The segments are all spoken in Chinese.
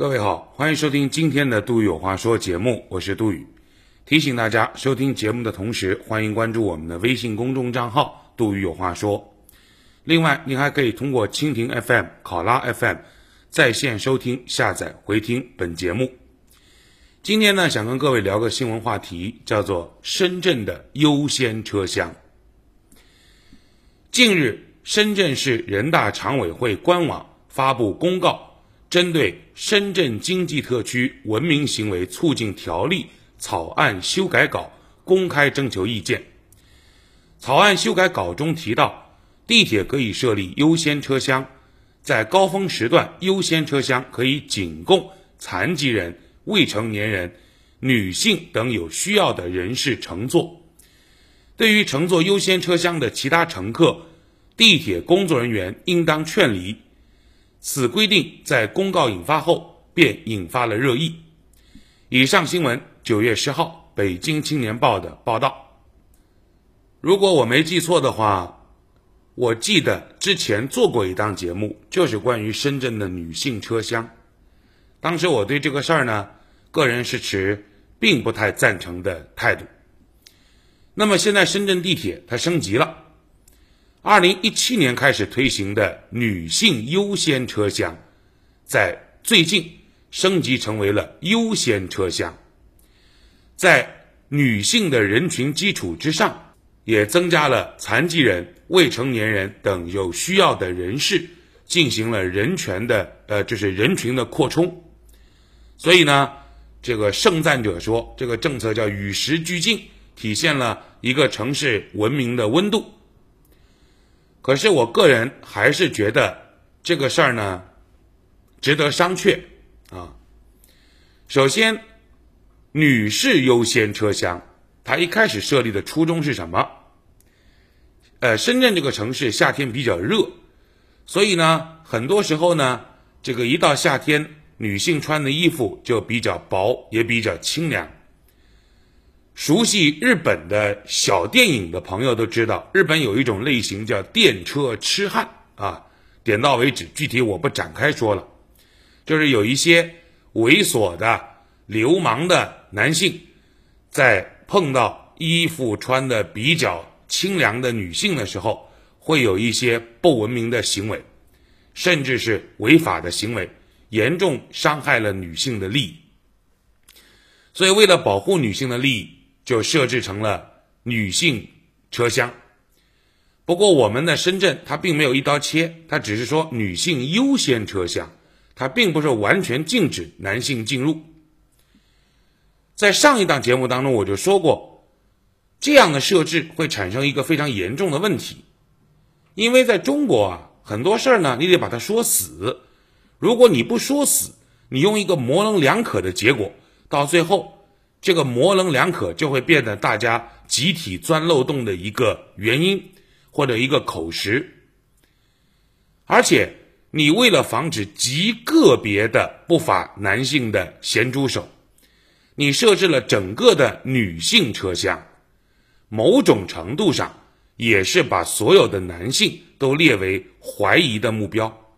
各位好，欢迎收听今天的《杜宇有话说》节目，我是杜宇。提醒大家，收听节目的同时，欢迎关注我们的微信公众账号“杜宇有话说”。另外，您还可以通过蜻蜓 FM、考拉 FM 在线收听、下载、回听本节目。今天呢，想跟各位聊个新闻话题，叫做深圳的优先车厢。近日，深圳市人大常委会官网发布公告。针对《深圳经济特区文明行为促进条例》草案修改稿公开征求意见。草案修改稿中提到，地铁可以设立优先车厢，在高峰时段，优先车厢可以仅供残疾人、未成年人、女性等有需要的人士乘坐。对于乘坐优先车厢的其他乘客，地铁工作人员应当劝离。此规定在公告引发后便引发了热议。以上新闻九月十号《北京青年报》的报道。如果我没记错的话，我记得之前做过一档节目，就是关于深圳的女性车厢。当时我对这个事儿呢，个人是持并不太赞成的态度。那么现在深圳地铁它升级了。二零一七年开始推行的女性优先车厢，在最近升级成为了优先车厢。在女性的人群基础之上，也增加了残疾人、未成年人等有需要的人士，进行了人权的呃，就是人群的扩充。所以呢，这个盛赞者说，这个政策叫与时俱进，体现了一个城市文明的温度。可是我个人还是觉得这个事儿呢，值得商榷啊。首先，女士优先车厢，它一开始设立的初衷是什么？呃，深圳这个城市夏天比较热，所以呢，很多时候呢，这个一到夏天，女性穿的衣服就比较薄，也比较清凉。熟悉日本的小电影的朋友都知道，日本有一种类型叫电车痴汉啊，点到为止，具体我不展开说了。就是有一些猥琐的流氓的男性，在碰到衣服穿的比较清凉的女性的时候，会有一些不文明的行为，甚至是违法的行为，严重伤害了女性的利益。所以，为了保护女性的利益。就设置成了女性车厢，不过我们的深圳它并没有一刀切，它只是说女性优先车厢，它并不是完全禁止男性进入。在上一档节目当中我就说过，这样的设置会产生一个非常严重的问题，因为在中国啊，很多事儿呢，你得把它说死，如果你不说死，你用一个模棱两可的结果，到最后。这个模棱两可就会变得大家集体钻漏洞的一个原因，或者一个口实。而且，你为了防止极个别的不法男性的咸猪手，你设置了整个的女性车厢，某种程度上也是把所有的男性都列为怀疑的目标。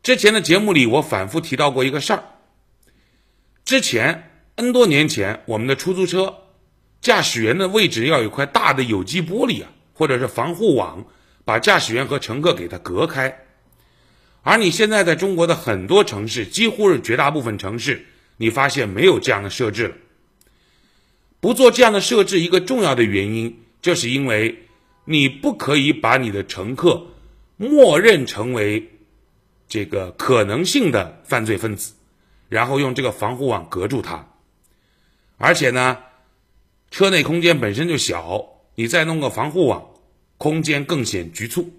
之前的节目里，我反复提到过一个事儿，之前。N 多年前，我们的出租车驾驶员的位置要有块大的有机玻璃啊，或者是防护网，把驾驶员和乘客给他隔开。而你现在在中国的很多城市，几乎是绝大部分城市，你发现没有这样的设置了。不做这样的设置，一个重要的原因，就是因为你不可以把你的乘客默认成为这个可能性的犯罪分子，然后用这个防护网隔住他。而且呢，车内空间本身就小，你再弄个防护网，空间更显局促。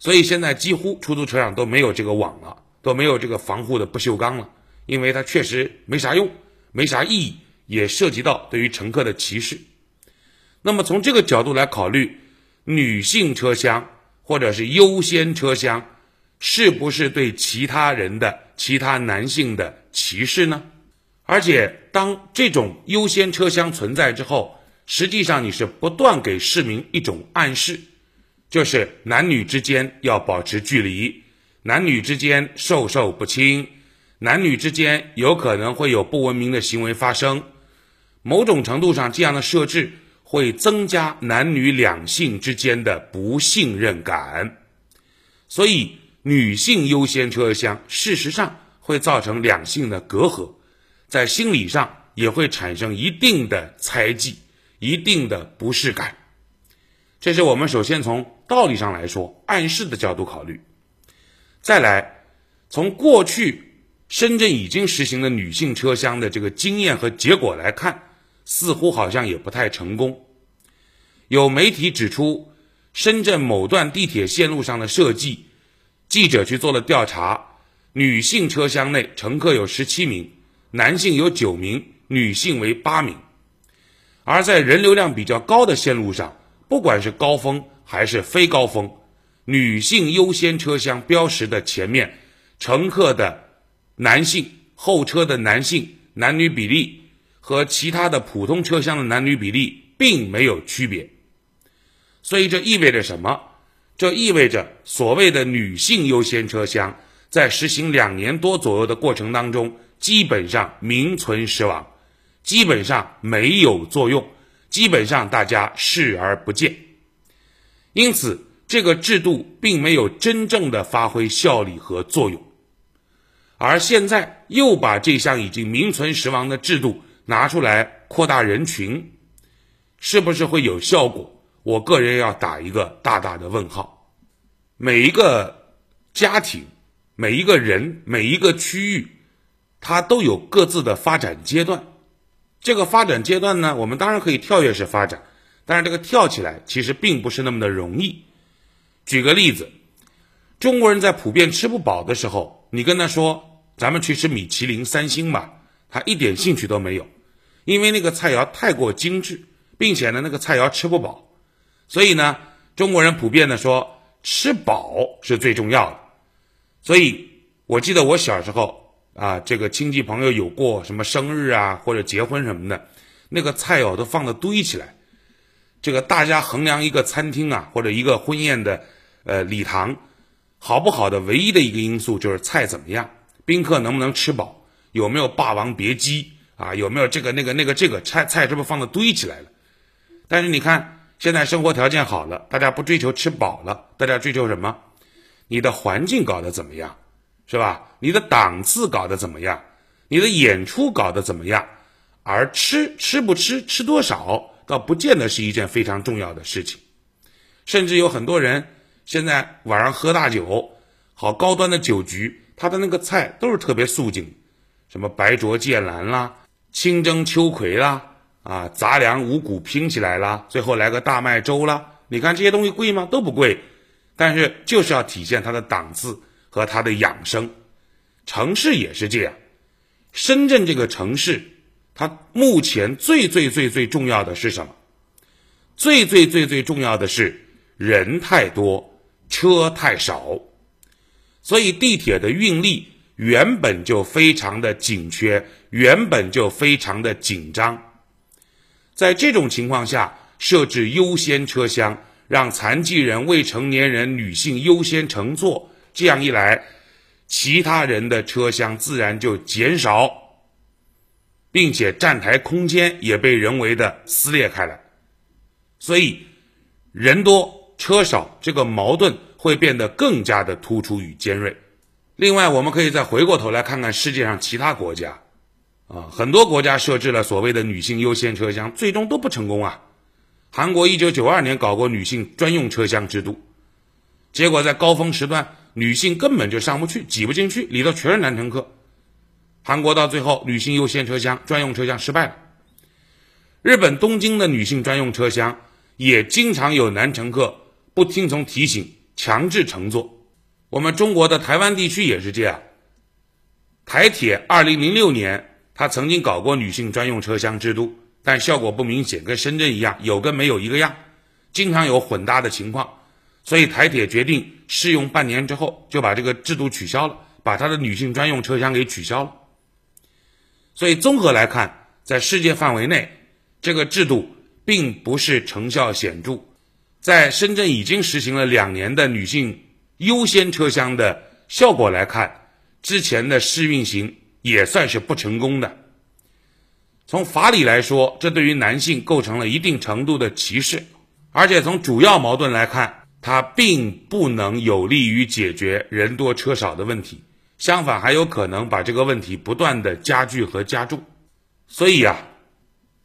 所以现在几乎出租车上都没有这个网了，都没有这个防护的不锈钢了，因为它确实没啥用，没啥意义，也涉及到对于乘客的歧视。那么从这个角度来考虑，女性车厢或者是优先车厢，是不是对其他人的其他男性的歧视呢？而且，当这种优先车厢存在之后，实际上你是不断给市民一种暗示，就是男女之间要保持距离，男女之间授受不亲，男女之间有可能会有不文明的行为发生。某种程度上，这样的设置会增加男女两性之间的不信任感，所以女性优先车厢事实上会造成两性的隔阂，在心理上也会产生一定的猜忌、一定的不适感。这是我们首先从道理上来说，暗示的角度考虑。再来，从过去深圳已经实行的女性车厢的这个经验和结果来看。似乎好像也不太成功。有媒体指出，深圳某段地铁线路上的设计，记者去做了调查，女性车厢内乘客有十七名，男性有九名，女性为八名。而在人流量比较高的线路上，不管是高峰还是非高峰，女性优先车厢标识的前面，乘客的男性后车的男性男女比例。和其他的普通车厢的男女比例并没有区别，所以这意味着什么？这意味着所谓的女性优先车厢在实行两年多左右的过程当中，基本上名存实亡，基本上没有作用，基本上大家视而不见。因此，这个制度并没有真正的发挥效力和作用，而现在又把这项已经名存实亡的制度。拿出来扩大人群，是不是会有效果？我个人要打一个大大的问号。每一个家庭、每一个人、每一个区域，它都有各自的发展阶段。这个发展阶段呢，我们当然可以跳跃式发展，但是这个跳起来其实并不是那么的容易。举个例子，中国人在普遍吃不饱的时候，你跟他说：“咱们去吃米其林三星吧。”他一点兴趣都没有。因为那个菜肴太过精致，并且呢，那个菜肴吃不饱，所以呢，中国人普遍的说吃饱是最重要的。所以我记得我小时候啊，这个亲戚朋友有过什么生日啊或者结婚什么的，那个菜肴都放的堆起来。这个大家衡量一个餐厅啊或者一个婚宴的呃礼堂好不好的唯一的一个因素就是菜怎么样，宾客能不能吃饱，有没有霸王别姬。啊，有没有这个那个那个这个菜菜是不是放的堆起来了？但是你看，现在生活条件好了，大家不追求吃饱了，大家追求什么？你的环境搞得怎么样，是吧？你的档次搞得怎么样？你的演出搞得怎么样？而吃吃不吃，吃多少，倒不见得是一件非常重要的事情。甚至有很多人现在晚上喝大酒，好高端的酒局，他的那个菜都是特别素净，什么白灼芥蓝啦。清蒸秋葵啦，啊，杂粮五谷拼起来啦，最后来个大麦粥啦。你看这些东西贵吗？都不贵，但是就是要体现它的档次和它的养生。城市也是这样，深圳这个城市，它目前最最最最重要的是什么？最最最最重要的是人太多，车太少，所以地铁的运力。原本就非常的紧缺，原本就非常的紧张。在这种情况下，设置优先车厢，让残疾人、未成年人、女性优先乘坐，这样一来，其他人的车厢自然就减少，并且站台空间也被人为的撕裂开来。所以，人多车少这个矛盾会变得更加的突出与尖锐。另外，我们可以再回过头来看看世界上其他国家，啊，很多国家设置了所谓的女性优先车厢，最终都不成功啊。韩国一九九二年搞过女性专用车厢制度，结果在高峰时段，女性根本就上不去，挤不进去，里头全是男乘客。韩国到最后，女性优先车厢专用车厢失败了。日本东京的女性专用车厢也经常有男乘客不听从提醒，强制乘坐。我们中国的台湾地区也是这样。台铁二零零六年，他曾经搞过女性专用车厢制度，但效果不明显，跟深圳一样，有跟没有一个样，经常有混搭的情况。所以台铁决定试用半年之后，就把这个制度取消了，把它的女性专用车厢给取消了。所以综合来看，在世界范围内，这个制度并不是成效显著。在深圳已经实行了两年的女性。优先车厢的效果来看，之前的试运行也算是不成功的。从法理来说，这对于男性构成了一定程度的歧视，而且从主要矛盾来看，它并不能有利于解决人多车少的问题，相反还有可能把这个问题不断的加剧和加重。所以啊，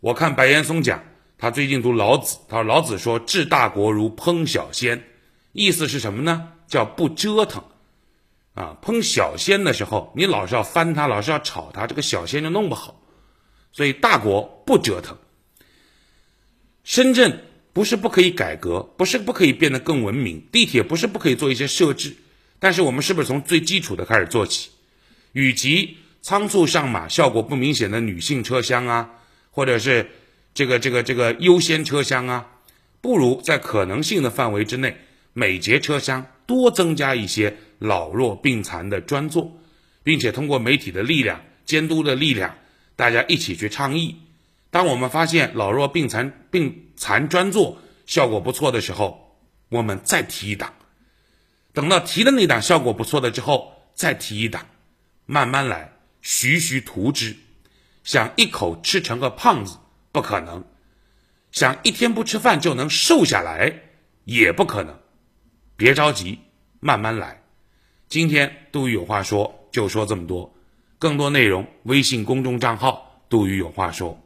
我看白岩松讲，他最近读老子，他说老子说治大国如烹小鲜，意思是什么呢？叫不折腾。啊，烹小鲜的时候，你老是要翻它，老是要炒它，这个小鲜就弄不好。所以大国不折腾。深圳不是不可以改革，不是不可以变得更文明，地铁不是不可以做一些设置，但是我们是不是从最基础的开始做起？与其仓促上马、效果不明显的女性车厢啊，或者是这个这个这个优先车厢啊，不如在可能性的范围之内，每节车厢多增加一些老弱病残的专座，并且通过媒体的力量、监督的力量。大家一起去倡议。当我们发现老弱病残病残专座效果不错的时候，我们再提一档。等到提的那档效果不错的之后，再提一档，慢慢来，徐徐图之。想一口吃成个胖子不可能，想一天不吃饭就能瘦下来也不可能。别着急，慢慢来。今天杜宇有话说，就说这么多。更多内容，微信公众账号“杜宇有话说”。